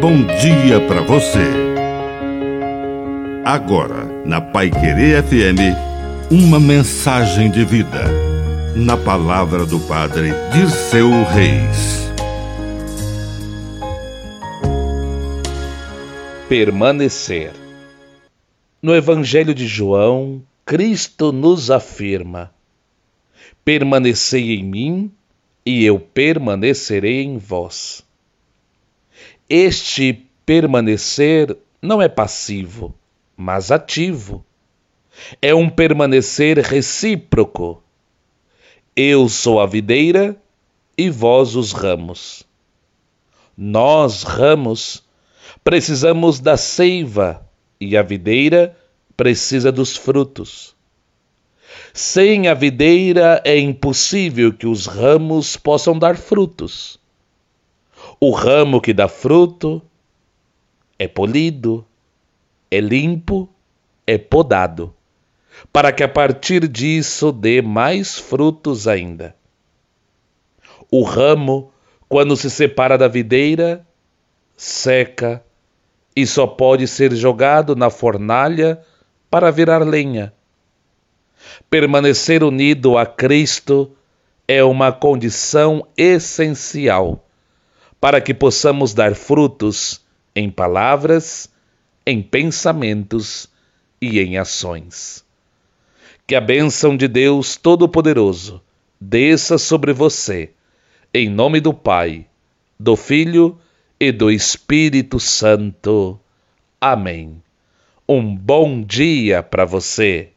bom dia para você. Agora, na Pai Querer FM, uma mensagem de vida. Na palavra do Padre Dirceu Reis. Permanecer. No Evangelho de João, Cristo nos afirma: Permanecei em mim e eu permanecerei em vós. Este permanecer não é passivo, mas ativo. É um permanecer recíproco. Eu sou a videira e vós os ramos. Nós, ramos, precisamos da seiva e a videira precisa dos frutos. Sem a videira é impossível que os ramos possam dar frutos. O ramo que dá fruto é polido, é limpo, é podado, para que a partir disso dê mais frutos ainda. O ramo, quando se separa da videira, seca e só pode ser jogado na fornalha para virar lenha. Permanecer unido a Cristo é uma condição essencial para que possamos dar frutos em palavras, em pensamentos e em ações. Que a bênção de Deus Todo-Poderoso desça sobre você, em nome do Pai, do Filho e do Espírito Santo. Amém. Um bom dia para você.